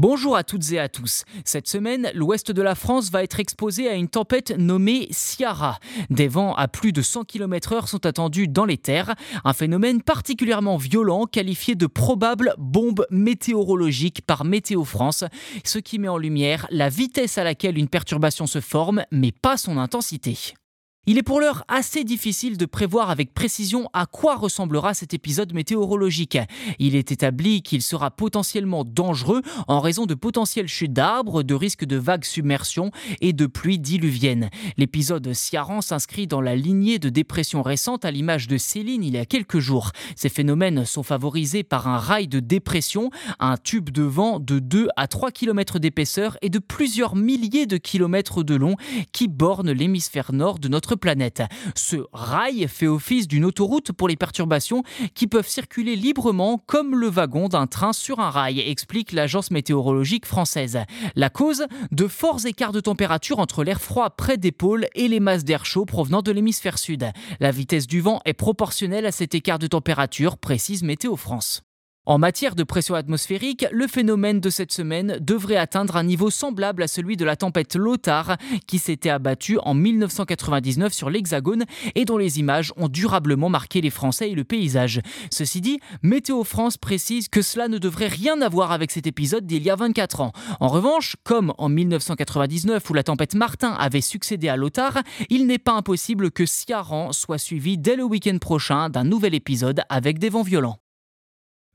Bonjour à toutes et à tous. Cette semaine, l'ouest de la France va être exposé à une tempête nommée Ciara. Des vents à plus de 100 km/h sont attendus dans les terres, un phénomène particulièrement violent qualifié de probable bombe météorologique par Météo France, ce qui met en lumière la vitesse à laquelle une perturbation se forme, mais pas son intensité. Il est pour l'heure assez difficile de prévoir avec précision à quoi ressemblera cet épisode météorologique. Il est établi qu'il sera potentiellement dangereux en raison de potentielles chutes d'arbres, de risques de vagues submersion et de pluies diluviennes. L'épisode Ciaran s'inscrit dans la lignée de dépressions récentes à l'image de Céline il y a quelques jours. Ces phénomènes sont favorisés par un rail de dépression, un tube de vent de 2 à 3 km d'épaisseur et de plusieurs milliers de kilomètres de long qui borne l'hémisphère nord de notre planète. Ce rail fait office d'une autoroute pour les perturbations qui peuvent circuler librement comme le wagon d'un train sur un rail, explique l'agence météorologique française. La cause De forts écarts de température entre l'air froid près des pôles et les masses d'air chaud provenant de l'hémisphère sud. La vitesse du vent est proportionnelle à cet écart de température, précise Météo France. En matière de pression atmosphérique, le phénomène de cette semaine devrait atteindre un niveau semblable à celui de la tempête Lothar qui s'était abattue en 1999 sur l'Hexagone et dont les images ont durablement marqué les Français et le paysage. Ceci dit, Météo France précise que cela ne devrait rien avoir avec cet épisode d'il y a 24 ans. En revanche, comme en 1999 où la tempête Martin avait succédé à Lothar, il n'est pas impossible que Ciaran soit suivi dès le week-end prochain d'un nouvel épisode avec des vents violents.